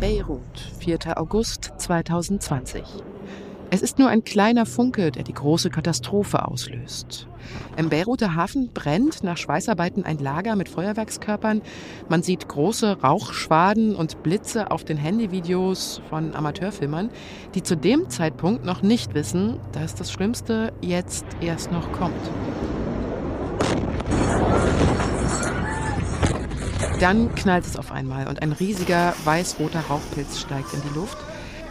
Beirut, 4. August 2020. Es ist nur ein kleiner Funke, der die große Katastrophe auslöst. Im Beiruter Hafen brennt nach Schweißarbeiten ein Lager mit Feuerwerkskörpern. Man sieht große Rauchschwaden und Blitze auf den Handyvideos von Amateurfilmern, die zu dem Zeitpunkt noch nicht wissen, dass das Schlimmste jetzt erst noch kommt. Dann knallt es auf einmal und ein riesiger weiß-roter Rauchpilz steigt in die Luft.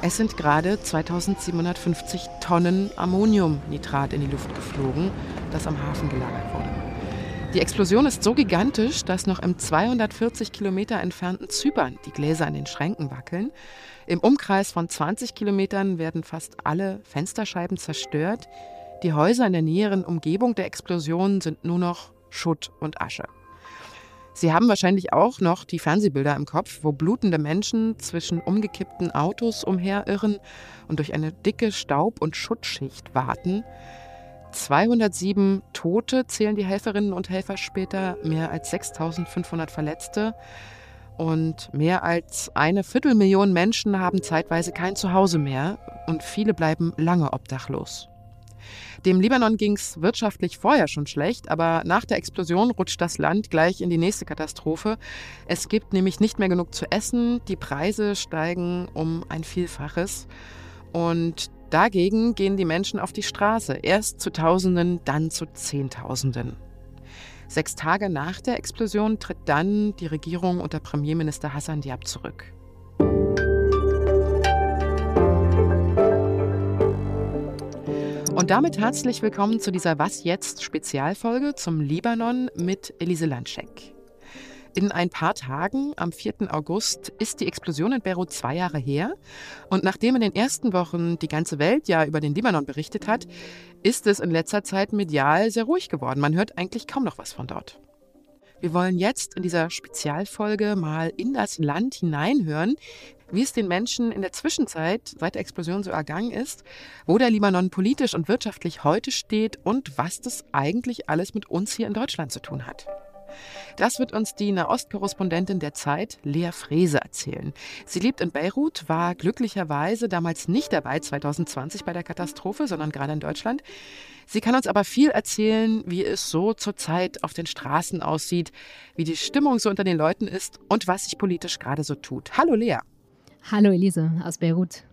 Es sind gerade 2750 Tonnen Ammoniumnitrat in die Luft geflogen, das am Hafen gelagert wurde. Die Explosion ist so gigantisch, dass noch im 240 Kilometer entfernten Zypern die Gläser an den Schränken wackeln. Im Umkreis von 20 Kilometern werden fast alle Fensterscheiben zerstört. Die Häuser in der näheren Umgebung der Explosion sind nur noch Schutt und Asche. Sie haben wahrscheinlich auch noch die Fernsehbilder im Kopf, wo blutende Menschen zwischen umgekippten Autos umherirren und durch eine dicke Staub- und Schutzschicht warten. 207 Tote zählen die Helferinnen und Helfer später, mehr als 6500 Verletzte und mehr als eine Viertelmillion Menschen haben zeitweise kein Zuhause mehr und viele bleiben lange obdachlos. Dem Libanon ging es wirtschaftlich vorher schon schlecht, aber nach der Explosion rutscht das Land gleich in die nächste Katastrophe. Es gibt nämlich nicht mehr genug zu essen, die Preise steigen um ein Vielfaches und dagegen gehen die Menschen auf die Straße, erst zu Tausenden, dann zu Zehntausenden. Sechs Tage nach der Explosion tritt dann die Regierung unter Premierminister Hassan Diab zurück. Und damit herzlich willkommen zu dieser Was jetzt Spezialfolge zum Libanon mit Elise Landschek. In ein paar Tagen, am 4. August, ist die Explosion in Beirut zwei Jahre her. Und nachdem in den ersten Wochen die ganze Welt ja über den Libanon berichtet hat, ist es in letzter Zeit medial sehr ruhig geworden. Man hört eigentlich kaum noch was von dort. Wir wollen jetzt in dieser Spezialfolge mal in das Land hineinhören, wie es den Menschen in der Zwischenzeit seit der Explosion so ergangen ist, wo der Libanon politisch und wirtschaftlich heute steht und was das eigentlich alles mit uns hier in Deutschland zu tun hat. Das wird uns die Nahostkorrespondentin der Zeit, Lea Frese, erzählen. Sie lebt in Beirut, war glücklicherweise damals nicht dabei 2020 bei der Katastrophe, sondern gerade in Deutschland. Sie kann uns aber viel erzählen, wie es so zurzeit auf den Straßen aussieht, wie die Stimmung so unter den Leuten ist und was sich politisch gerade so tut. Hallo Lea. Hallo Elise aus Beirut.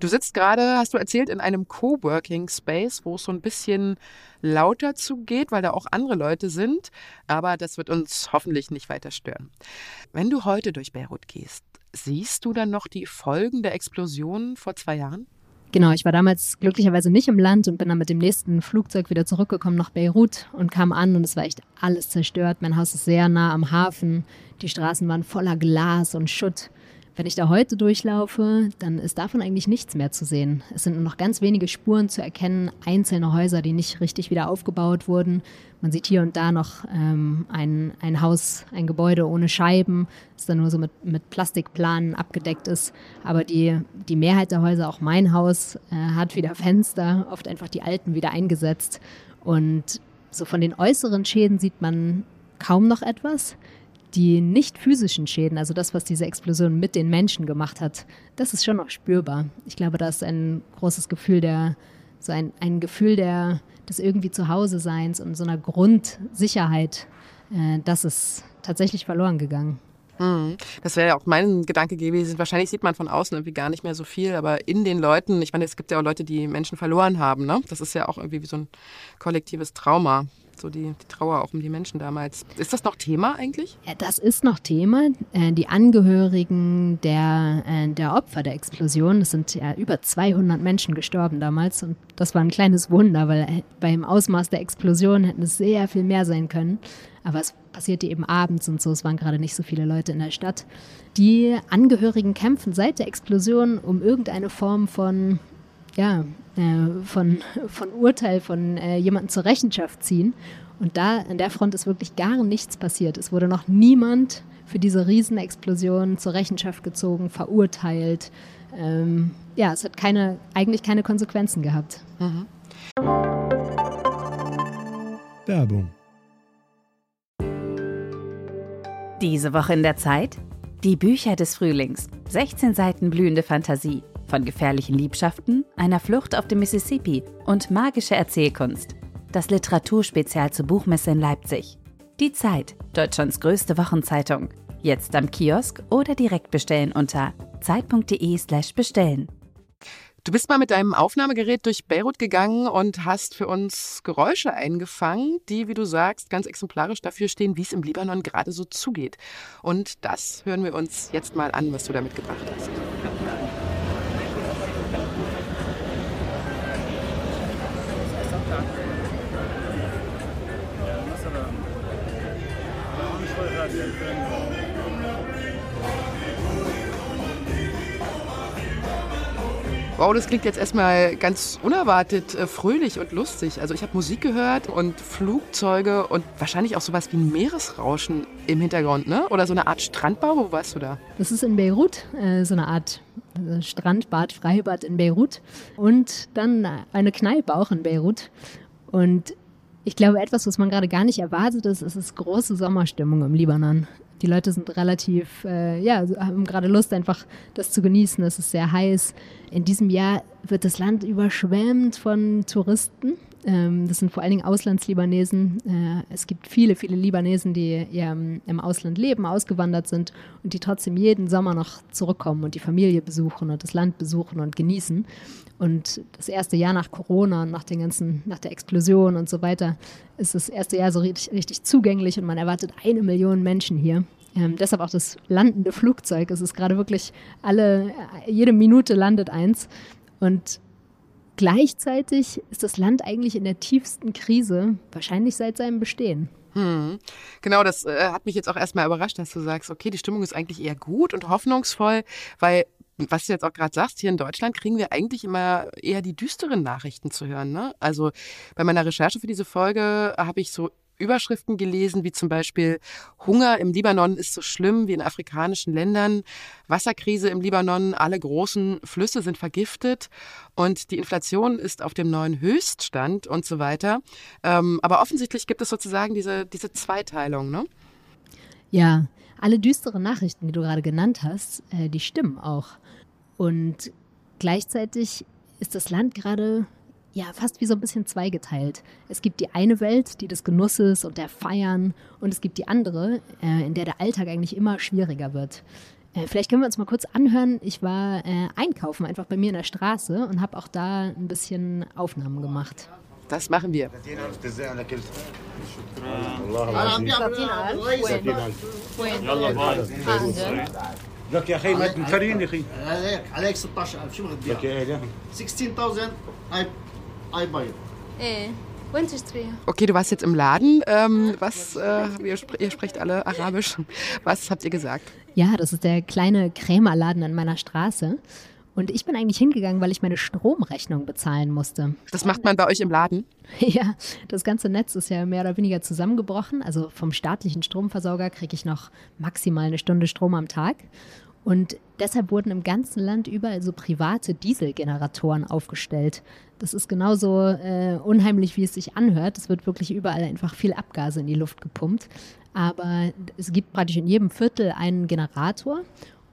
Du sitzt gerade, hast du erzählt, in einem Coworking Space, wo es so ein bisschen lauter zugeht, weil da auch andere Leute sind. Aber das wird uns hoffentlich nicht weiter stören. Wenn du heute durch Beirut gehst, siehst du dann noch die Folgen der Explosion vor zwei Jahren? Genau, ich war damals glücklicherweise nicht im Land und bin dann mit dem nächsten Flugzeug wieder zurückgekommen nach Beirut und kam an und es war echt alles zerstört. Mein Haus ist sehr nah am Hafen. Die Straßen waren voller Glas und Schutt. Wenn ich da heute durchlaufe, dann ist davon eigentlich nichts mehr zu sehen. Es sind nur noch ganz wenige Spuren zu erkennen, einzelne Häuser, die nicht richtig wieder aufgebaut wurden. Man sieht hier und da noch ähm, ein, ein Haus, ein Gebäude ohne Scheiben, das dann nur so mit, mit Plastikplanen abgedeckt ist. Aber die, die Mehrheit der Häuser, auch mein Haus, äh, hat wieder Fenster, oft einfach die alten wieder eingesetzt. Und so von den äußeren Schäden sieht man kaum noch etwas die nicht physischen Schäden, also das, was diese Explosion mit den Menschen gemacht hat, das ist schon noch spürbar. Ich glaube, da ist ein großes Gefühl der, so ein, ein Gefühl der, des irgendwie Zuhause-Seins und so einer Grundsicherheit, äh, das ist tatsächlich verloren gegangen. Hm. Das wäre ja auch mein Gedanke gewesen. Wahrscheinlich sieht man von außen irgendwie gar nicht mehr so viel, aber in den Leuten, ich meine, es gibt ja auch Leute, die Menschen verloren haben, ne? Das ist ja auch irgendwie wie so ein kollektives Trauma so die, die, Trauer auch um die Menschen damals. Ist das noch Thema eigentlich? Ja, das ist noch Thema. Äh, die Angehörigen der, äh, der Opfer der Explosion, es sind ja über 200 Menschen gestorben damals und das war ein kleines Wunder, weil äh, beim Ausmaß der Explosion hätten es sehr viel mehr sein können. Aber es passierte eben abends und so, es waren gerade nicht so viele Leute in der Stadt. Die Angehörigen kämpfen seit der Explosion um irgendeine Form von ja, äh, von, von Urteil von äh, jemandem zur Rechenschaft ziehen. Und da an der Front ist wirklich gar nichts passiert. Es wurde noch niemand für diese Riesenexplosion zur Rechenschaft gezogen, verurteilt. Ähm, ja, es hat keine, eigentlich keine Konsequenzen gehabt. Mhm. Werbung. Diese Woche in der Zeit? Die Bücher des Frühlings. 16 Seiten blühende Fantasie. Von gefährlichen Liebschaften, einer Flucht auf dem Mississippi und magische Erzählkunst. Das Literaturspezial zur Buchmesse in Leipzig. Die Zeit, Deutschlands größte Wochenzeitung. Jetzt am Kiosk oder direkt bestellen unter zeit.de/slash bestellen. Du bist mal mit deinem Aufnahmegerät durch Beirut gegangen und hast für uns Geräusche eingefangen, die, wie du sagst, ganz exemplarisch dafür stehen, wie es im Libanon gerade so zugeht. Und das hören wir uns jetzt mal an, was du da mitgebracht hast. Wow, das klingt jetzt erstmal ganz unerwartet äh, fröhlich und lustig. Also ich habe Musik gehört und Flugzeuge und wahrscheinlich auch sowas wie ein Meeresrauschen im Hintergrund, ne? Oder so eine Art Strandbau. Wo warst du da? Das ist in Beirut, äh, so eine Art äh, Strandbad, Freibad in Beirut und dann eine Kneipe auch in Beirut. Und ich glaube, etwas, was man gerade gar nicht erwartet ist, ist große Sommerstimmung im Libanon die Leute sind relativ, äh, ja, haben gerade Lust, einfach das zu genießen. Es ist sehr heiß. In diesem Jahr wird das Land überschwemmt von Touristen. Ähm, das sind vor allen Dingen Auslandslibanesen. Äh, es gibt viele, viele Libanesen, die ja im Ausland leben, ausgewandert sind und die trotzdem jeden Sommer noch zurückkommen und die Familie besuchen und das Land besuchen und genießen. Und das erste Jahr nach Corona, nach den ganzen, nach der Explosion und so weiter, ist das erste Jahr so richtig, richtig zugänglich und man erwartet eine Million Menschen hier. Ähm, deshalb auch das landende Flugzeug. Es ist gerade wirklich alle, jede Minute landet eins. Und gleichzeitig ist das Land eigentlich in der tiefsten Krise, wahrscheinlich seit seinem Bestehen. Hm. Genau, das äh, hat mich jetzt auch erstmal überrascht, dass du sagst, okay, die Stimmung ist eigentlich eher gut und hoffnungsvoll, weil was du jetzt auch gerade sagst, hier in Deutschland kriegen wir eigentlich immer eher die düsteren Nachrichten zu hören. Ne? Also bei meiner Recherche für diese Folge habe ich so Überschriften gelesen, wie zum Beispiel Hunger im Libanon ist so schlimm wie in afrikanischen Ländern, Wasserkrise im Libanon, alle großen Flüsse sind vergiftet und die Inflation ist auf dem neuen Höchststand und so weiter. Ähm, aber offensichtlich gibt es sozusagen diese, diese Zweiteilung, ne? Ja, alle düsteren Nachrichten, die du gerade genannt hast, äh, die stimmen auch. Und gleichzeitig ist das Land gerade ja fast wie so ein bisschen zweigeteilt. Es gibt die eine Welt, die des Genusses und der Feiern, und es gibt die andere, äh, in der der Alltag eigentlich immer schwieriger wird. Äh, vielleicht können wir uns mal kurz anhören. Ich war äh, einkaufen einfach bei mir in der Straße und habe auch da ein bisschen Aufnahmen gemacht. Das machen wir. لك يا اخي ما تنفرين يا اخي هيك عليك 16000 شو بدك لك يا 16000 I Einmal jetzt. Äh. Okay, du warst jetzt im Laden. Ähm, was, äh, ihr, sp ihr, sprecht alle Arabisch. Was habt ihr gesagt? Ja, das ist der kleine Krämerladen an meiner Straße. Und ich bin eigentlich hingegangen, weil ich meine Stromrechnung bezahlen musste. Das macht man bei euch im Laden? Ja, das ganze Netz ist ja mehr oder weniger zusammengebrochen. Also vom staatlichen Stromversorger kriege ich noch maximal eine Stunde Strom am Tag. Und deshalb wurden im ganzen Land überall so private Dieselgeneratoren aufgestellt. Das ist genauso äh, unheimlich, wie es sich anhört. Es wird wirklich überall einfach viel Abgase in die Luft gepumpt. Aber es gibt praktisch in jedem Viertel einen Generator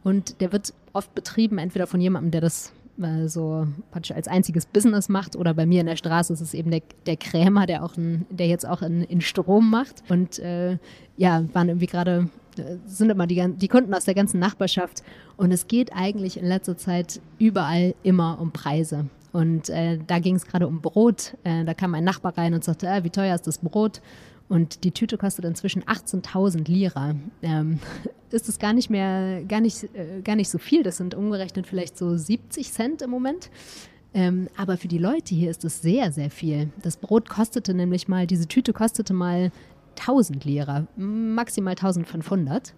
und der wird oft betrieben, entweder von jemandem, der das äh, so praktisch als einziges Business macht, oder bei mir in der Straße ist es eben der, der Krämer, der auch ein, der jetzt auch in, in Strom macht. Und äh, ja, waren irgendwie gerade sind immer die, die Kunden aus der ganzen Nachbarschaft. Und es geht eigentlich in letzter Zeit überall immer um Preise. Und äh, da ging es gerade um Brot. Äh, da kam ein Nachbar rein und sagte, äh, wie teuer ist das Brot? Und die Tüte kostet inzwischen 18.000 Lira. Ähm, ist es gar nicht mehr, gar nicht, äh, gar nicht so viel. Das sind umgerechnet vielleicht so 70 Cent im Moment. Ähm, aber für die Leute hier ist es sehr, sehr viel. Das Brot kostete nämlich mal, diese Tüte kostete mal 1000 Lira, maximal 1500.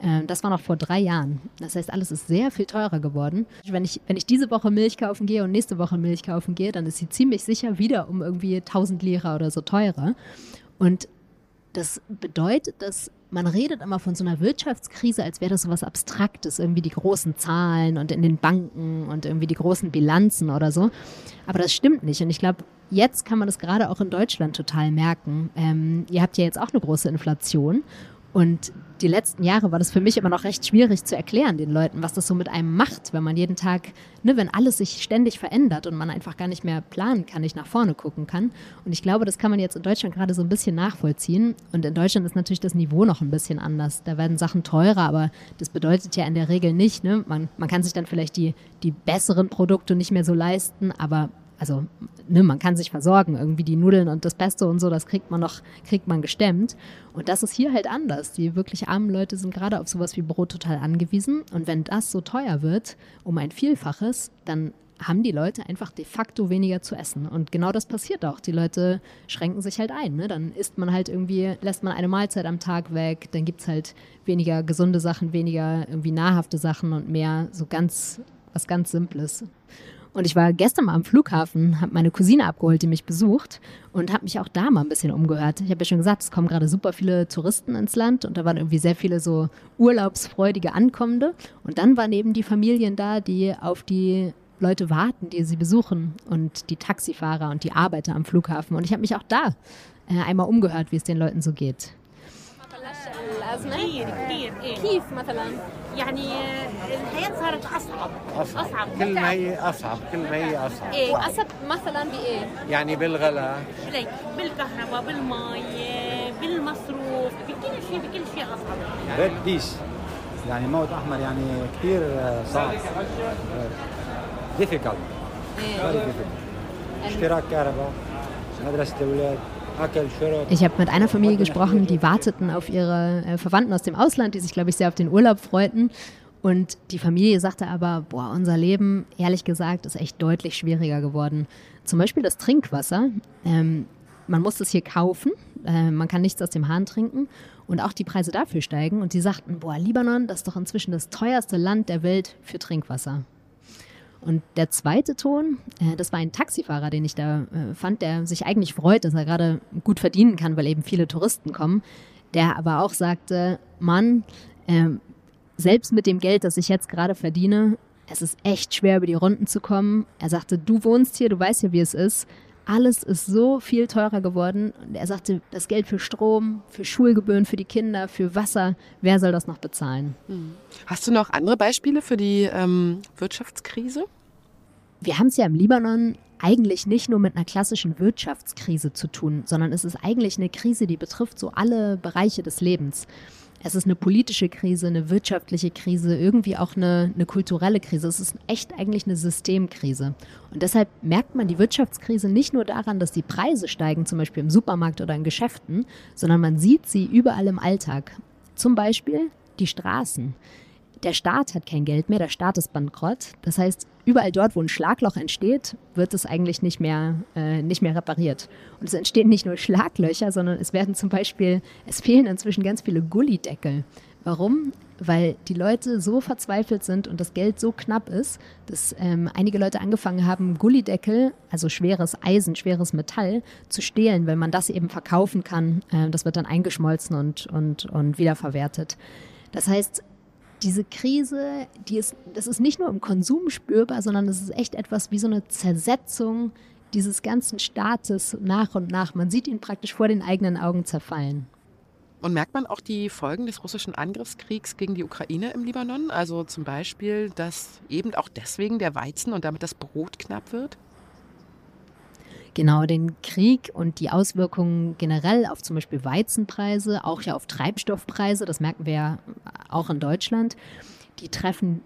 Ähm, das war noch vor drei Jahren. Das heißt, alles ist sehr viel teurer geworden. Wenn ich, wenn ich diese Woche Milch kaufen gehe und nächste Woche Milch kaufen gehe, dann ist sie ziemlich sicher wieder um irgendwie 1000 Lira oder so teurer. Und das bedeutet, dass man redet immer von so einer Wirtschaftskrise, als wäre das so was Abstraktes, irgendwie die großen Zahlen und in den Banken und irgendwie die großen Bilanzen oder so. Aber das stimmt nicht. Und ich glaube, jetzt kann man das gerade auch in Deutschland total merken. Ähm, ihr habt ja jetzt auch eine große Inflation. Und die letzten Jahre war das für mich immer noch recht schwierig zu erklären den Leuten, was das so mit einem macht, wenn man jeden Tag, ne, wenn alles sich ständig verändert und man einfach gar nicht mehr planen kann, nicht nach vorne gucken kann. Und ich glaube, das kann man jetzt in Deutschland gerade so ein bisschen nachvollziehen. Und in Deutschland ist natürlich das Niveau noch ein bisschen anders. Da werden Sachen teurer, aber das bedeutet ja in der Regel nicht, ne, man, man kann sich dann vielleicht die, die besseren Produkte nicht mehr so leisten, aber also ne, man kann sich versorgen, irgendwie die Nudeln und das Pesto und so, das kriegt man noch, kriegt man gestemmt. Und das ist hier halt anders. Die wirklich armen Leute sind gerade auf sowas wie Brot total angewiesen. Und wenn das so teuer wird, um ein Vielfaches, dann haben die Leute einfach de facto weniger zu essen. Und genau das passiert auch. Die Leute schränken sich halt ein. Ne? Dann isst man halt irgendwie, lässt man eine Mahlzeit am Tag weg, dann gibt es halt weniger gesunde Sachen, weniger irgendwie nahrhafte Sachen und mehr so ganz, was ganz Simples. Und ich war gestern mal am Flughafen, habe meine Cousine abgeholt, die mich besucht und habe mich auch da mal ein bisschen umgehört. Ich habe ja schon gesagt, es kommen gerade super viele Touristen ins Land und da waren irgendwie sehr viele so urlaubsfreudige Ankommende. Und dann waren eben die Familien da, die auf die Leute warten, die sie besuchen und die Taxifahrer und die Arbeiter am Flughafen. Und ich habe mich auch da äh, einmal umgehört, wie es den Leuten so geht. الأزمة. كثير كثير إيه؟ كيف مثلا؟ يعني الحياة صارت أصعب أصعب, أصعب. كل ما هي أصعب كل ما هي أصعب. إيه أصعب مثلا بإيه؟ يعني بالغلاء بالكهرباء بالمي بالمصروف بكل شيء بكل شيء أصعب. ريد ديش يعني موت أحمر يعني كثير صعب. ديفيكالت اشتراك كهرباء مدرسة الاولاد Ich habe mit einer Familie gesprochen, die warteten auf ihre äh, Verwandten aus dem Ausland, die sich, glaube ich, sehr auf den Urlaub freuten. Und die Familie sagte aber, boah, unser Leben, ehrlich gesagt, ist echt deutlich schwieriger geworden. Zum Beispiel das Trinkwasser. Ähm, man muss es hier kaufen, äh, man kann nichts aus dem Hahn trinken und auch die Preise dafür steigen. Und sie sagten, boah, Libanon, das ist doch inzwischen das teuerste Land der Welt für Trinkwasser. Und der zweite Ton, äh, das war ein Taxifahrer, den ich da äh, fand, der sich eigentlich freut, dass er gerade gut verdienen kann, weil eben viele Touristen kommen, der aber auch sagte, Mann, äh, selbst mit dem Geld, das ich jetzt gerade verdiene, es ist echt schwer, über die Runden zu kommen. Er sagte, du wohnst hier, du weißt ja, wie es ist. Alles ist so viel teurer geworden. Und er sagte, das Geld für Strom, für Schulgebühren, für die Kinder, für Wasser, wer soll das noch bezahlen? Hast du noch andere Beispiele für die ähm, Wirtschaftskrise? Wir haben es ja im Libanon eigentlich nicht nur mit einer klassischen Wirtschaftskrise zu tun, sondern es ist eigentlich eine Krise, die betrifft so alle Bereiche des Lebens. Es ist eine politische Krise, eine wirtschaftliche Krise, irgendwie auch eine, eine kulturelle Krise. Es ist echt eigentlich eine Systemkrise. Und deshalb merkt man die Wirtschaftskrise nicht nur daran, dass die Preise steigen, zum Beispiel im Supermarkt oder in Geschäften, sondern man sieht sie überall im Alltag. Zum Beispiel die Straßen. Der Staat hat kein Geld mehr, der Staat ist bankrott. Das heißt, überall dort, wo ein Schlagloch entsteht, wird es eigentlich nicht mehr, äh, nicht mehr repariert. Und es entstehen nicht nur Schlaglöcher, sondern es werden zum Beispiel, es fehlen inzwischen ganz viele Gullideckel. Warum? Weil die Leute so verzweifelt sind und das Geld so knapp ist, dass ähm, einige Leute angefangen haben, Gullideckel, also schweres Eisen, schweres Metall, zu stehlen, weil man das eben verkaufen kann. Äh, das wird dann eingeschmolzen und, und, und wiederverwertet. Das heißt, diese Krise, die ist, das ist nicht nur im Konsum spürbar, sondern es ist echt etwas wie so eine Zersetzung dieses ganzen Staates nach und nach. Man sieht ihn praktisch vor den eigenen Augen zerfallen. Und merkt man auch die Folgen des russischen Angriffskriegs gegen die Ukraine im Libanon? Also zum Beispiel, dass eben auch deswegen der Weizen und damit das Brot knapp wird? Genau, den Krieg und die Auswirkungen generell auf zum Beispiel Weizenpreise, auch ja auf Treibstoffpreise, das merken wir ja auch in Deutschland, die treffen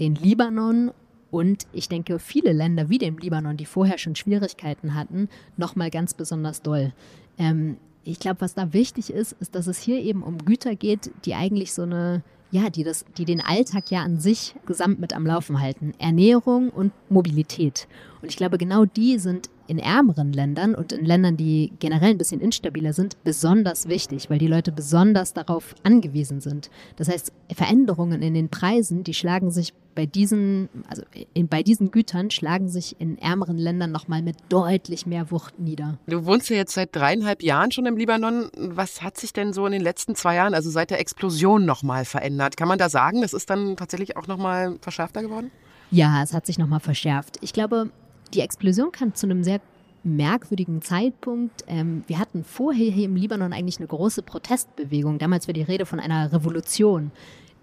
den Libanon und ich denke, viele Länder wie dem Libanon, die vorher schon Schwierigkeiten hatten, nochmal ganz besonders doll. Ähm, ich glaube, was da wichtig ist, ist, dass es hier eben um Güter geht, die eigentlich so eine, ja, die das, die den Alltag ja an sich gesamt mit am Laufen halten. Ernährung und Mobilität. Und ich glaube, genau die sind in ärmeren Ländern und in Ländern, die generell ein bisschen instabiler sind, besonders wichtig, weil die Leute besonders darauf angewiesen sind. Das heißt, Veränderungen in den Preisen, die schlagen sich bei diesen, also in, bei diesen Gütern schlagen sich in ärmeren Ländern nochmal mit deutlich mehr Wucht nieder. Du wohnst ja jetzt seit dreieinhalb Jahren schon im Libanon. Was hat sich denn so in den letzten zwei Jahren, also seit der Explosion, nochmal verändert? Kann man da sagen, das ist dann tatsächlich auch nochmal verschärfter geworden? Ja, es hat sich nochmal verschärft. Ich glaube, die Explosion kann zu einem sehr merkwürdigen Zeitpunkt. Ähm, wir hatten vorher hier im Libanon eigentlich eine große Protestbewegung. Damals war die Rede von einer Revolution.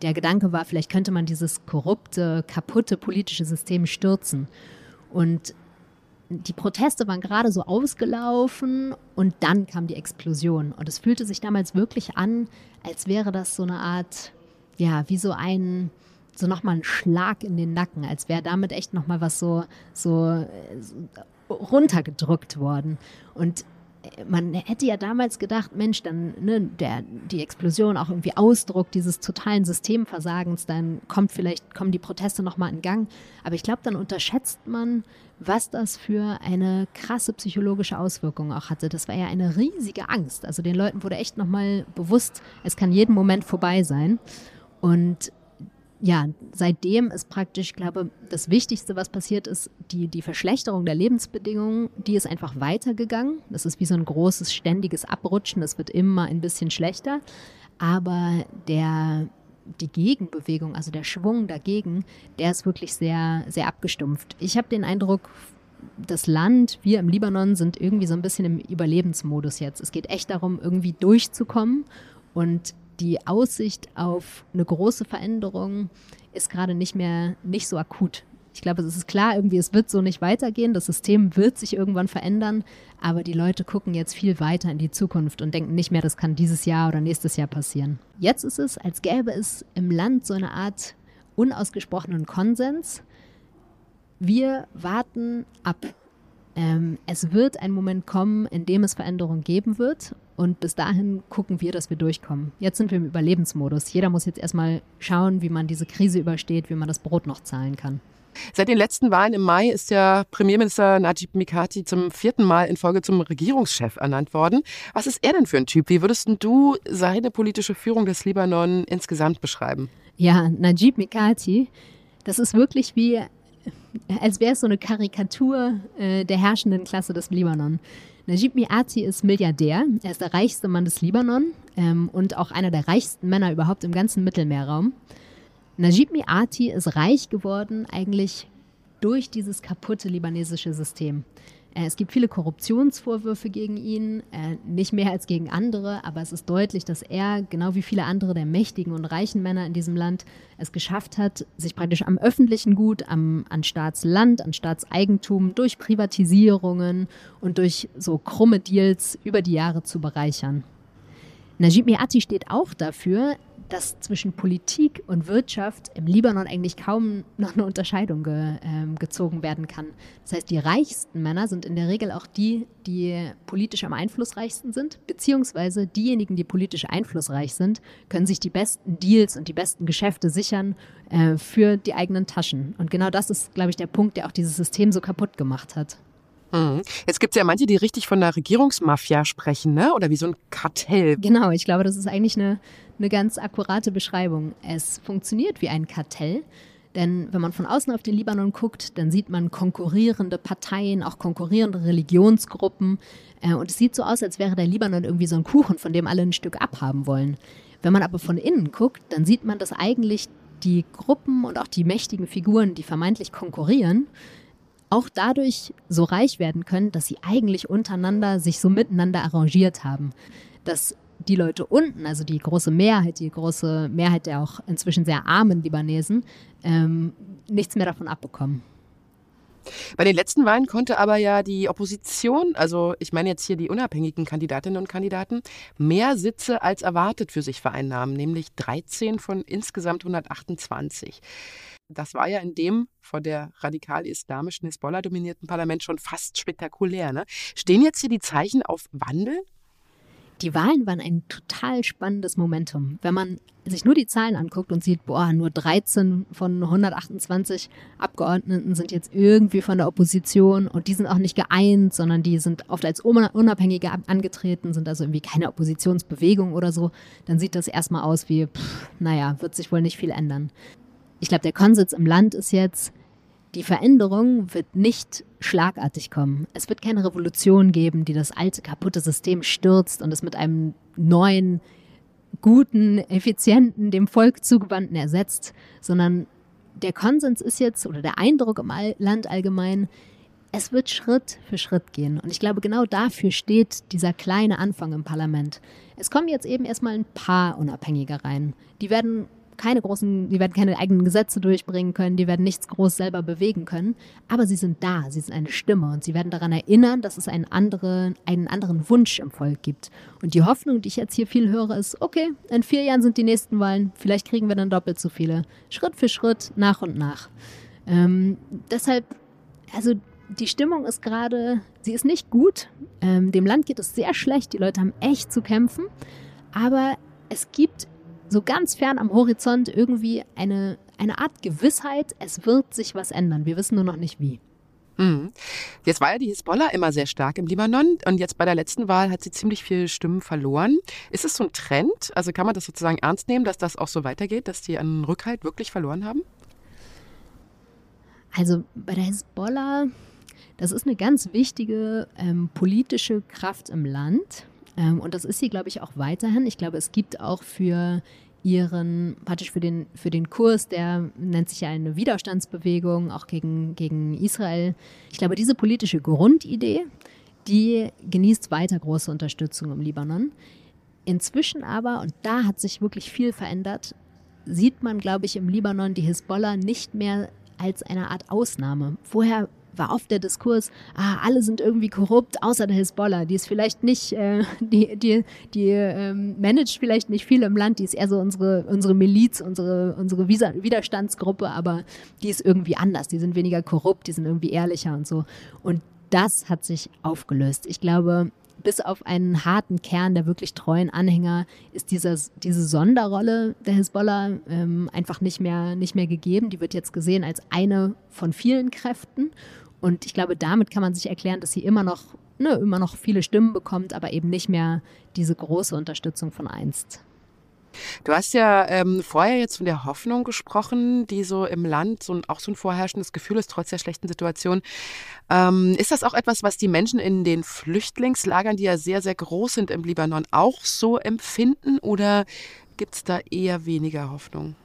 Der Gedanke war, vielleicht könnte man dieses korrupte, kaputte politische System stürzen. Und die Proteste waren gerade so ausgelaufen und dann kam die Explosion. Und es fühlte sich damals wirklich an, als wäre das so eine Art, ja, wie so ein, so nochmal ein Schlag in den Nacken, als wäre damit echt nochmal was so, so, so runtergedrückt worden. Und man hätte ja damals gedacht, Mensch, dann ne, der, die Explosion auch irgendwie Ausdruck dieses totalen Systemversagens, dann kommt vielleicht, kommen die Proteste nochmal in Gang. Aber ich glaube, dann unterschätzt man, was das für eine krasse psychologische Auswirkung auch hatte. Das war ja eine riesige Angst. Also den Leuten wurde echt nochmal bewusst, es kann jeden Moment vorbei sein. Und ja, seitdem ist praktisch, glaube das Wichtigste, was passiert ist, die, die Verschlechterung der Lebensbedingungen, die ist einfach weitergegangen. Das ist wie so ein großes, ständiges Abrutschen. Das wird immer ein bisschen schlechter. Aber der, die Gegenbewegung, also der Schwung dagegen, der ist wirklich sehr, sehr abgestumpft. Ich habe den Eindruck, das Land, wir im Libanon sind irgendwie so ein bisschen im Überlebensmodus jetzt. Es geht echt darum, irgendwie durchzukommen und die Aussicht auf eine große Veränderung ist gerade nicht mehr nicht so akut. Ich glaube, es ist klar, irgendwie, es wird so nicht weitergehen. Das System wird sich irgendwann verändern, aber die Leute gucken jetzt viel weiter in die Zukunft und denken nicht mehr, das kann dieses Jahr oder nächstes Jahr passieren. Jetzt ist es, als gäbe es im Land so eine Art unausgesprochenen Konsens. Wir warten ab. Ähm, es wird ein Moment kommen, in dem es Veränderungen geben wird. Und bis dahin gucken wir, dass wir durchkommen. Jetzt sind wir im Überlebensmodus. Jeder muss jetzt erstmal schauen, wie man diese Krise übersteht, wie man das Brot noch zahlen kann. Seit den letzten Wahlen im Mai ist der Premierminister Najib Mikati zum vierten Mal in Folge zum Regierungschef ernannt worden. Was ist er denn für ein Typ? Wie würdest du seine politische Führung des Libanon insgesamt beschreiben? Ja, Najib Mikati, das ist wirklich wie als wäre es so eine Karikatur äh, der herrschenden Klasse des Libanon. Najib Miati ist Milliardär. Er ist der reichste Mann des Libanon ähm, und auch einer der reichsten Männer überhaupt im ganzen Mittelmeerraum. Najib Miati ist reich geworden eigentlich durch dieses kaputte libanesische System. Äh, es gibt viele Korruptionsvorwürfe gegen ihn, äh, nicht mehr als gegen andere, aber es ist deutlich, dass er, genau wie viele andere der mächtigen und reichen Männer in diesem Land, es geschafft hat, sich praktisch am öffentlichen Gut, am, an Staatsland, an Staatseigentum durch Privatisierungen und durch so krumme Deals über die Jahre zu bereichern. Najib Miati steht auch dafür, dass zwischen Politik und Wirtschaft im Libanon eigentlich kaum noch eine Unterscheidung ge, äh, gezogen werden kann. Das heißt, die reichsten Männer sind in der Regel auch die, die politisch am einflussreichsten sind, beziehungsweise diejenigen, die politisch einflussreich sind, können sich die besten Deals und die besten Geschäfte sichern äh, für die eigenen Taschen. Und genau das ist, glaube ich, der Punkt, der auch dieses System so kaputt gemacht hat. Mhm. Jetzt gibt es ja manche, die richtig von der Regierungsmafia sprechen, ne? oder wie so ein Kartell. Genau, ich glaube, das ist eigentlich eine, eine ganz akkurate Beschreibung. Es funktioniert wie ein Kartell. Denn wenn man von außen auf den Libanon guckt, dann sieht man konkurrierende Parteien, auch konkurrierende Religionsgruppen. Äh, und es sieht so aus, als wäre der Libanon irgendwie so ein Kuchen, von dem alle ein Stück abhaben wollen. Wenn man aber von innen guckt, dann sieht man, dass eigentlich die Gruppen und auch die mächtigen Figuren, die vermeintlich konkurrieren, auch dadurch so reich werden können, dass sie eigentlich untereinander sich so miteinander arrangiert haben. Dass die Leute unten, also die große Mehrheit, die große Mehrheit der auch inzwischen sehr armen Libanesen, ähm, nichts mehr davon abbekommen. Bei den letzten Wahlen konnte aber ja die Opposition, also ich meine jetzt hier die unabhängigen Kandidatinnen und Kandidaten, mehr Sitze als erwartet für sich vereinnahmen, nämlich 13 von insgesamt 128. Das war ja in dem von der radikal-islamischen Hisbollah dominierten Parlament schon fast spektakulär. Ne? Stehen jetzt hier die Zeichen auf Wandel? Die Wahlen waren ein total spannendes Momentum. Wenn man sich nur die Zahlen anguckt und sieht, boah, nur 13 von 128 Abgeordneten sind jetzt irgendwie von der Opposition und die sind auch nicht geeint, sondern die sind oft als Unabhängige angetreten, sind also irgendwie keine Oppositionsbewegung oder so, dann sieht das erstmal aus wie, pff, naja, wird sich wohl nicht viel ändern ich glaube, der Konsens im Land ist jetzt, die Veränderung wird nicht schlagartig kommen. Es wird keine Revolution geben, die das alte, kaputte System stürzt und es mit einem neuen, guten, effizienten, dem Volk zugewandten ersetzt, sondern der Konsens ist jetzt, oder der Eindruck im Land allgemein, es wird Schritt für Schritt gehen. Und ich glaube, genau dafür steht dieser kleine Anfang im Parlament. Es kommen jetzt eben erstmal ein paar Unabhängige rein. Die werden keine großen, die werden keine eigenen Gesetze durchbringen können, die werden nichts groß selber bewegen können, aber sie sind da, sie sind eine Stimme und sie werden daran erinnern, dass es einen anderen, einen anderen Wunsch im Volk gibt. Und die Hoffnung, die ich jetzt hier viel höre, ist, okay, in vier Jahren sind die nächsten Wahlen, vielleicht kriegen wir dann doppelt so viele. Schritt für Schritt, nach und nach. Ähm, deshalb, also die Stimmung ist gerade, sie ist nicht gut. Ähm, dem Land geht es sehr schlecht, die Leute haben echt zu kämpfen, aber es gibt so ganz fern am Horizont irgendwie eine, eine Art Gewissheit, es wird sich was ändern. Wir wissen nur noch nicht wie. Mhm. Jetzt war ja die Hisbollah immer sehr stark im Libanon und jetzt bei der letzten Wahl hat sie ziemlich viele Stimmen verloren. Ist es so ein Trend? Also kann man das sozusagen ernst nehmen, dass das auch so weitergeht, dass die einen Rückhalt wirklich verloren haben? Also bei der Hisbollah, das ist eine ganz wichtige ähm, politische Kraft im Land. Ähm, und das ist sie, glaube ich, auch weiterhin. Ich glaube, es gibt auch für ihren, praktisch für den, für den Kurs, der nennt sich ja eine Widerstandsbewegung, auch gegen, gegen Israel. Ich glaube, diese politische Grundidee, die genießt weiter große Unterstützung im Libanon. Inzwischen aber, und da hat sich wirklich viel verändert, sieht man, glaube ich, im Libanon die Hisbollah nicht mehr als eine Art Ausnahme. Vorher war oft der Diskurs, ah, alle sind irgendwie korrupt, außer der Hisbollah. Die ist vielleicht nicht, äh, die, die, die ähm, managt vielleicht nicht viel im Land, die ist eher so unsere, unsere Miliz, unsere, unsere Widerstandsgruppe, aber die ist irgendwie anders. Die sind weniger korrupt, die sind irgendwie ehrlicher und so. Und das hat sich aufgelöst. Ich glaube, bis auf einen harten Kern der wirklich treuen Anhänger ist dieses, diese Sonderrolle der Hisbollah ähm, einfach nicht mehr, nicht mehr gegeben. Die wird jetzt gesehen als eine von vielen Kräften. Und ich glaube, damit kann man sich erklären, dass sie immer noch, ne, immer noch viele Stimmen bekommt, aber eben nicht mehr diese große Unterstützung von einst. Du hast ja ähm, vorher jetzt von der Hoffnung gesprochen, die so im Land so ein, auch so ein vorherrschendes Gefühl ist, trotz der schlechten Situation. Ähm, ist das auch etwas, was die Menschen in den Flüchtlingslagern, die ja sehr, sehr groß sind im Libanon, auch so empfinden oder gibt es da eher weniger Hoffnung?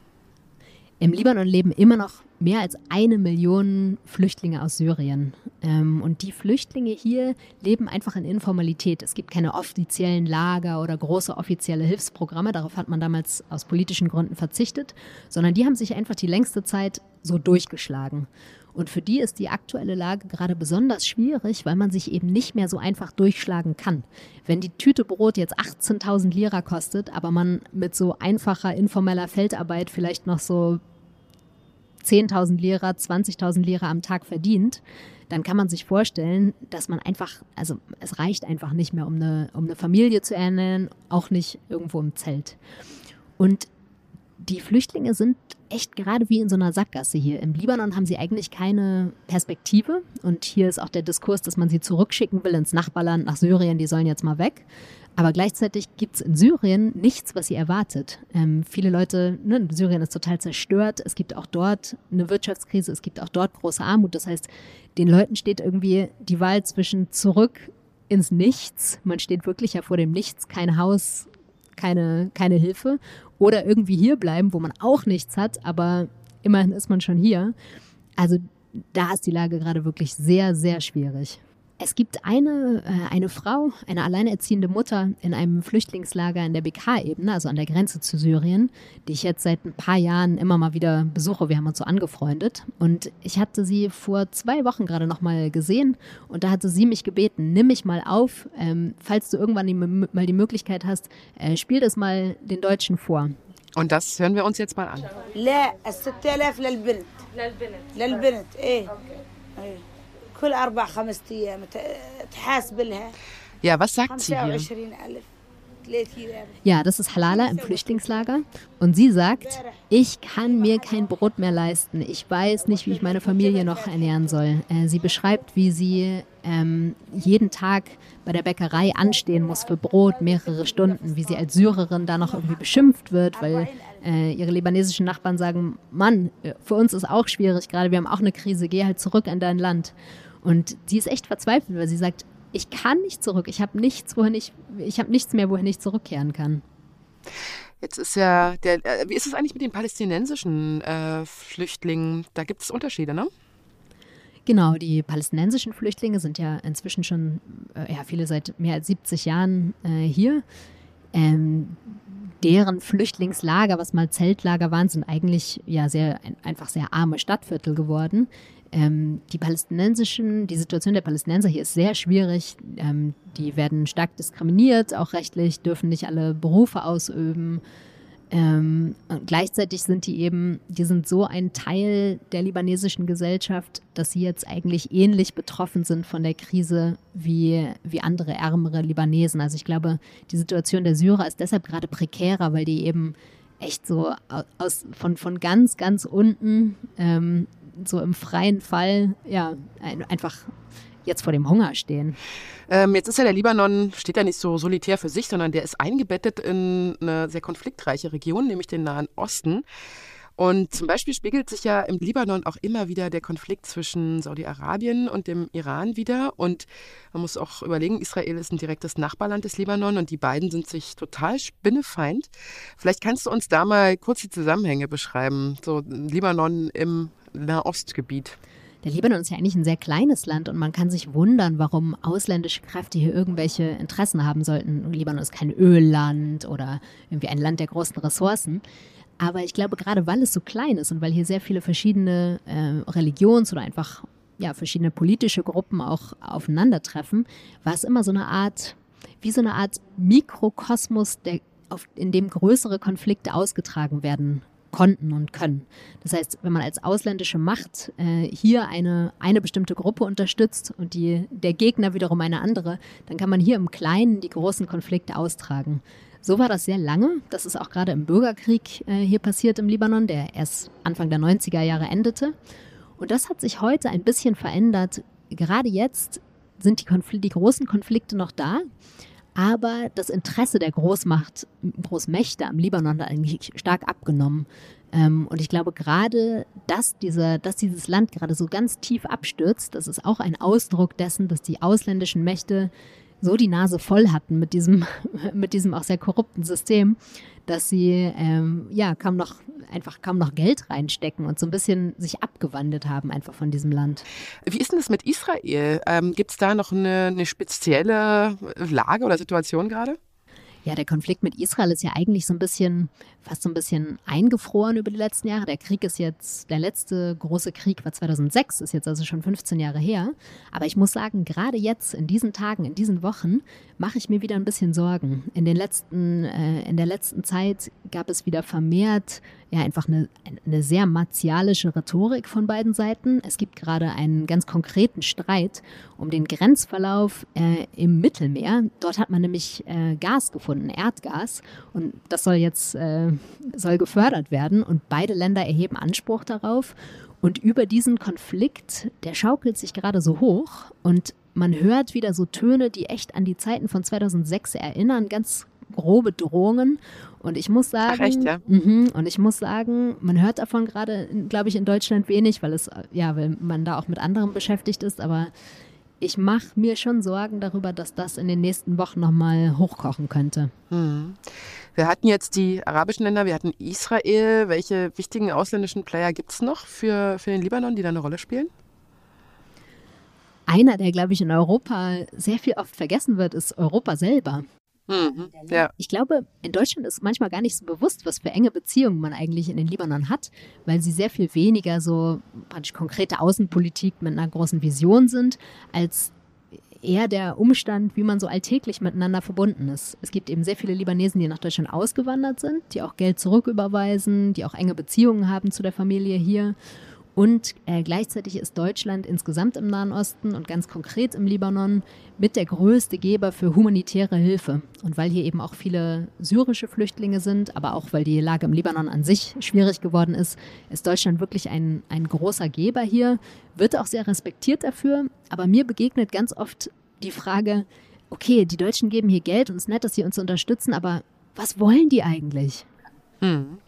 Im Libanon leben immer noch mehr als eine Million Flüchtlinge aus Syrien. Ähm, und die Flüchtlinge hier leben einfach in Informalität. Es gibt keine offiziellen Lager oder große offizielle Hilfsprogramme. Darauf hat man damals aus politischen Gründen verzichtet, sondern die haben sich einfach die längste Zeit so durchgeschlagen. Und für die ist die aktuelle Lage gerade besonders schwierig, weil man sich eben nicht mehr so einfach durchschlagen kann. Wenn die Tüte Brot jetzt 18.000 Lira kostet, aber man mit so einfacher informeller Feldarbeit vielleicht noch so 10.000 Lira, 20.000 Lira am Tag verdient, dann kann man sich vorstellen, dass man einfach, also es reicht einfach nicht mehr, um eine, um eine Familie zu ernähren, auch nicht irgendwo im Zelt. Und die Flüchtlinge sind echt gerade wie in so einer Sackgasse hier. Im Libanon haben sie eigentlich keine Perspektive. Und hier ist auch der Diskurs, dass man sie zurückschicken will ins Nachbarland, nach Syrien, die sollen jetzt mal weg. Aber gleichzeitig gibt es in Syrien nichts, was sie erwartet. Ähm, viele Leute, ne, Syrien ist total zerstört. Es gibt auch dort eine Wirtschaftskrise, es gibt auch dort große Armut. Das heißt, den Leuten steht irgendwie die Wahl zwischen zurück ins Nichts. Man steht wirklich ja vor dem Nichts, kein Haus, keine, keine Hilfe. Oder irgendwie hier bleiben, wo man auch nichts hat, aber immerhin ist man schon hier. Also da ist die Lage gerade wirklich sehr, sehr schwierig. Es gibt eine, äh, eine Frau, eine alleinerziehende Mutter in einem Flüchtlingslager in der BK-Ebene, also an der Grenze zu Syrien, die ich jetzt seit ein paar Jahren immer mal wieder besuche. Wir haben uns so angefreundet. Und ich hatte sie vor zwei Wochen gerade nochmal gesehen und da hatte sie mich gebeten, nimm mich mal auf, ähm, falls du irgendwann die, mal die Möglichkeit hast, äh, spiel das mal den Deutschen vor. Und das hören wir uns jetzt mal an. Okay. كل أربع خمسة أيام تحاسب لها Ja, was sagt sie hier? Ja, das ist Halala im Flüchtlingslager. Und sie sagt, ich kann mir kein Brot mehr leisten. Ich weiß nicht, wie ich meine Familie noch ernähren soll. Äh, sie beschreibt, wie sie ähm, jeden Tag bei der Bäckerei anstehen muss für Brot, mehrere Stunden, wie sie als Syrerin da noch irgendwie beschimpft wird, weil äh, ihre libanesischen Nachbarn sagen, Mann, für uns ist auch schwierig gerade, wir haben auch eine Krise, geh halt zurück in dein Land. Und die ist echt verzweifelt, weil sie sagt, ich kann nicht zurück, ich habe nichts, wohin ich, ich habe nichts mehr, wohin ich zurückkehren kann. Jetzt ist ja der, äh, wie ist es eigentlich mit den palästinensischen äh, Flüchtlingen? Da gibt es Unterschiede, ne? Genau, die palästinensischen Flüchtlinge sind ja inzwischen schon, äh, ja, viele seit mehr als 70 Jahren äh, hier. Ähm, deren Flüchtlingslager, was mal Zeltlager waren, sind eigentlich ja sehr einfach sehr arme Stadtviertel geworden. Ähm, die palästinensischen, die Situation der Palästinenser hier ist sehr schwierig. Ähm, die werden stark diskriminiert, auch rechtlich, dürfen nicht alle Berufe ausüben. Ähm, und gleichzeitig sind die eben, die sind so ein Teil der libanesischen Gesellschaft, dass sie jetzt eigentlich ähnlich betroffen sind von der Krise wie, wie andere ärmere Libanesen. Also ich glaube, die Situation der Syrer ist deshalb gerade prekärer, weil die eben echt so aus, von, von ganz, ganz unten, ähm, so im freien Fall, ja, ein, einfach jetzt vor dem Hunger stehen. Ähm, jetzt ist ja der Libanon, steht ja nicht so solitär für sich, sondern der ist eingebettet in eine sehr konfliktreiche Region, nämlich den Nahen Osten. Und zum Beispiel spiegelt sich ja im Libanon auch immer wieder der Konflikt zwischen Saudi-Arabien und dem Iran wieder. Und man muss auch überlegen, Israel ist ein direktes Nachbarland des Libanon und die beiden sind sich total spinnefeind. Vielleicht kannst du uns da mal kurz die Zusammenhänge beschreiben, so Libanon im Nahostgebiet. Der Libanon ist ja eigentlich ein sehr kleines Land und man kann sich wundern, warum ausländische Kräfte hier irgendwelche Interessen haben sollten. Libanon ist kein Ölland oder irgendwie ein Land der großen Ressourcen. Aber ich glaube, gerade weil es so klein ist und weil hier sehr viele verschiedene äh, Religions- oder einfach ja, verschiedene politische Gruppen auch aufeinandertreffen, war es immer so eine Art, wie so eine Art Mikrokosmos, der, auf, in dem größere Konflikte ausgetragen werden konnten und können. Das heißt, wenn man als ausländische Macht äh, hier eine, eine bestimmte Gruppe unterstützt und die, der Gegner wiederum eine andere, dann kann man hier im Kleinen die großen Konflikte austragen. So war das sehr lange. Das ist auch gerade im Bürgerkrieg äh, hier passiert im Libanon, der erst Anfang der 90er Jahre endete. Und das hat sich heute ein bisschen verändert. Gerade jetzt sind die, Konfl die großen Konflikte noch da. Aber das Interesse der Großmacht, Großmächte am Libanon hat eigentlich stark abgenommen. Ähm, und ich glaube gerade, dass, dieser, dass dieses Land gerade so ganz tief abstürzt, das ist auch ein Ausdruck dessen, dass die ausländischen Mächte so die Nase voll hatten mit diesem, mit diesem auch sehr korrupten System, dass sie ähm, ja kaum noch einfach kaum noch Geld reinstecken und so ein bisschen sich abgewandelt haben einfach von diesem Land. Wie ist denn das mit Israel? Ähm, Gibt es da noch eine, eine spezielle Lage oder Situation gerade? Ja, der Konflikt mit Israel ist ja eigentlich so ein bisschen, fast so ein bisschen eingefroren über die letzten Jahre. Der Krieg ist jetzt, der letzte große Krieg war 2006, ist jetzt also schon 15 Jahre her. Aber ich muss sagen, gerade jetzt, in diesen Tagen, in diesen Wochen, mache ich mir wieder ein bisschen Sorgen. In, den letzten, äh, in der letzten Zeit gab es wieder vermehrt ja einfach eine, eine sehr martialische Rhetorik von beiden Seiten. Es gibt gerade einen ganz konkreten Streit um den Grenzverlauf äh, im Mittelmeer. Dort hat man nämlich äh, Gas gefunden, Erdgas, und das soll jetzt äh, soll gefördert werden. Und beide Länder erheben Anspruch darauf. Und über diesen Konflikt, der schaukelt sich gerade so hoch und man hört wieder so Töne, die echt an die Zeiten von 2006 erinnern, ganz grobe Drohungen. Und ich muss sagen, Ach echt, ja? mh, und ich muss sagen, man hört davon gerade, glaube ich, in Deutschland wenig, weil es ja, weil man da auch mit anderen beschäftigt ist. Aber ich mache mir schon Sorgen darüber, dass das in den nächsten Wochen nochmal hochkochen könnte. Hm. Wir hatten jetzt die arabischen Länder, wir hatten Israel. Welche wichtigen ausländischen Player gibt es noch für, für den Libanon, die da eine Rolle spielen? Einer, der, glaube ich, in Europa sehr viel oft vergessen wird, ist Europa selber. Mhm, ja. Ich glaube, in Deutschland ist manchmal gar nicht so bewusst, was für enge Beziehungen man eigentlich in den Libanon hat, weil sie sehr viel weniger so praktisch konkrete Außenpolitik mit einer großen Vision sind, als eher der Umstand, wie man so alltäglich miteinander verbunden ist. Es gibt eben sehr viele Libanesen, die nach Deutschland ausgewandert sind, die auch Geld zurücküberweisen, die auch enge Beziehungen haben zu der Familie hier. Und äh, gleichzeitig ist Deutschland insgesamt im Nahen Osten und ganz konkret im Libanon mit der größte Geber für humanitäre Hilfe. Und weil hier eben auch viele syrische Flüchtlinge sind, aber auch weil die Lage im Libanon an sich schwierig geworden ist, ist Deutschland wirklich ein, ein großer Geber hier, wird auch sehr respektiert dafür. Aber mir begegnet ganz oft die Frage, okay, die Deutschen geben hier Geld und es ist nett, dass sie uns unterstützen, aber was wollen die eigentlich? Hm.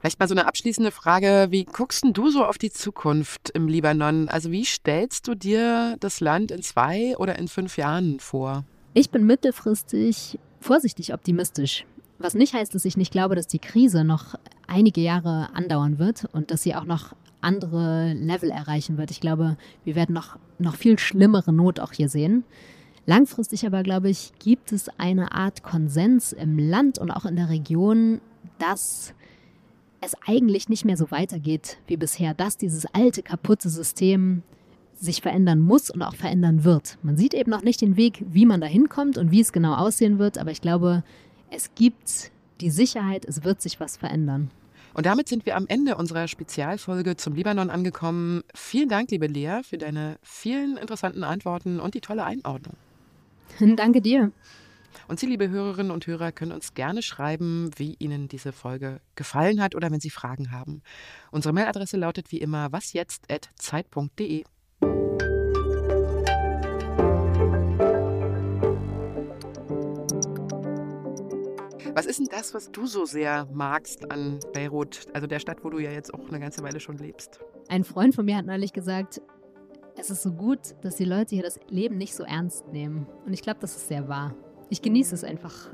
Vielleicht mal so eine abschließende Frage. Wie guckst du so auf die Zukunft im Libanon? Also wie stellst du dir das Land in zwei oder in fünf Jahren vor? Ich bin mittelfristig vorsichtig optimistisch. Was nicht heißt, dass ich nicht glaube, dass die Krise noch einige Jahre andauern wird und dass sie auch noch andere Level erreichen wird. Ich glaube, wir werden noch, noch viel schlimmere Not auch hier sehen. Langfristig aber, glaube ich, gibt es eine Art Konsens im Land und auch in der Region, dass es eigentlich nicht mehr so weitergeht wie bisher, dass dieses alte, kaputte System sich verändern muss und auch verändern wird. Man sieht eben noch nicht den Weg, wie man da hinkommt und wie es genau aussehen wird, aber ich glaube, es gibt die Sicherheit, es wird sich was verändern. Und damit sind wir am Ende unserer Spezialfolge zum Libanon angekommen. Vielen Dank, liebe Lea, für deine vielen interessanten Antworten und die tolle Einordnung. Danke dir. Und Sie, liebe Hörerinnen und Hörer, können uns gerne schreiben, wie Ihnen diese Folge gefallen hat oder wenn Sie Fragen haben. Unsere Mailadresse lautet wie immer wasjetzt.zeit.de. Was ist denn das, was du so sehr magst an Beirut, also der Stadt, wo du ja jetzt auch eine ganze Weile schon lebst? Ein Freund von mir hat neulich gesagt, es ist so gut, dass die Leute hier das Leben nicht so ernst nehmen. Und ich glaube, das ist sehr wahr. Ich genieße es einfach,